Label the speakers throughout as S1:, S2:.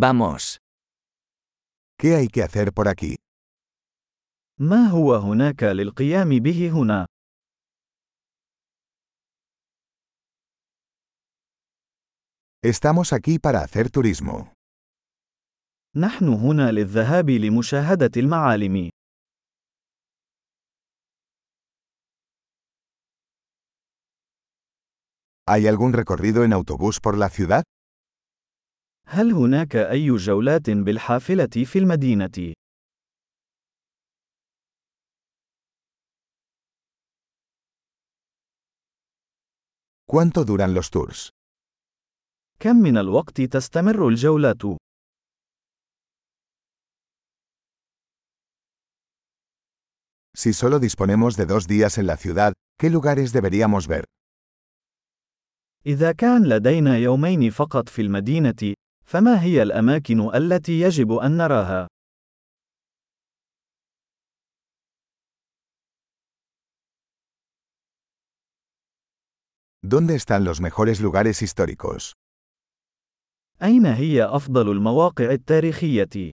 S1: Vamos.
S2: ¿Qué hay que hacer por aquí?
S3: ما هو هناك للقيام به هنا؟
S2: Estamos aquí para hacer turismo.
S3: نحن هنا للذهاب لمشاهدة المعالم.
S2: ¿Hay algún recorrido en autobús por la ciudad?
S3: هل هناك أي جولات بالحافلة في المدينة؟
S2: ¿Cuánto duran los tours?
S3: كم من الوقت تستمر الجولات؟
S2: Si solo disponemos de dos días en la ciudad, ¿qué lugares deberíamos ver?
S3: إذا كان لدينا يومين فقط في المدينة، فما هي الأماكن التي يجب أن نراها؟
S2: ¿Dónde están los mejores lugares históricos?
S3: أين هي أفضل المواقع التاريخية؟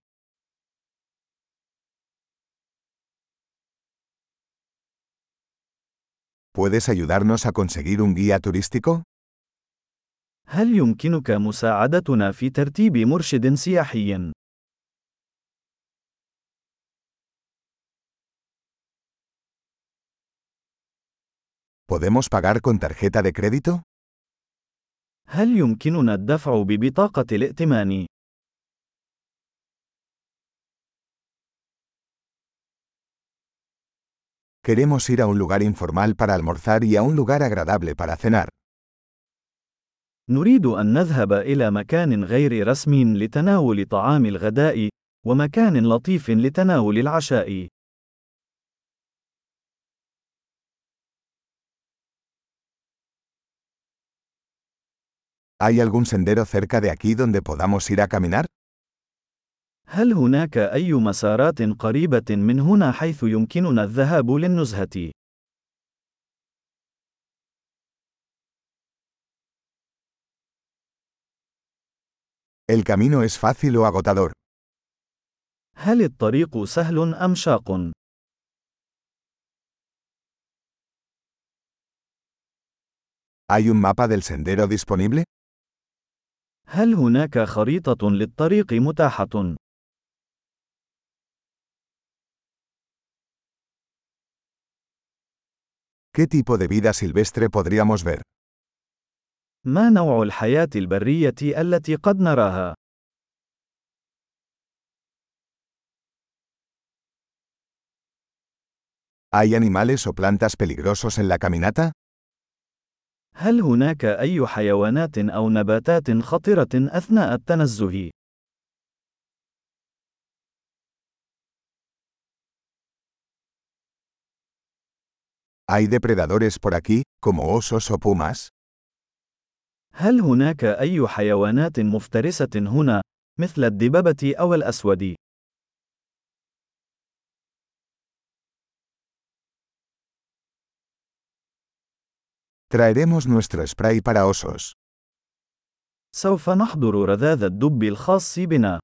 S2: ¿Puedes ayudarnos a conseguir un guía turístico?
S3: هل يمكنك مساعدتنا في ترتيب مرشد سياحي؟
S2: ¿Podemos pagar con tarjeta de crédito?
S3: هل يمكننا الدفع ببطاقة الائتمان؟
S2: Queremos ir a un lugar informal para almorzar y a un lugar agradable para cenar.
S3: نريد أن نذهب إلى مكان غير رسمي لتناول طعام الغداء، ومكان لطيف لتناول العشاء.
S2: ¿Hay algún sendero cerca de aquí donde podamos ir a caminar?
S3: هل هناك أي مسارات قريبة من هنا حيث يمكننا الذهاب للنزهة؟
S2: ¿El camino es fácil o agotador?
S3: هل الطريق سهل أم شاق؟
S2: ¿Hay un mapa del sendero disponible?
S3: هل هناك خريطة للطريق متاحة؟
S2: ¿Qué tipo de vida silvestre podríamos ver?
S3: ما نوع الحياة البرية التي قد نراها؟
S2: ¿Hay animales o plantas peligrosos en la caminata?
S3: هل هناك أي حيوانات أو نباتات خطرة أثناء التنزه؟
S2: ¿Hay depredadores por aquí, como osos o pumas?
S3: هل هناك أي حيوانات مفترسة هنا، مثل الدببة أو الأسود؟
S2: Traeremos nuestro spray para osos.
S3: سوف نحضر رذاذ الدب الخاص بنا.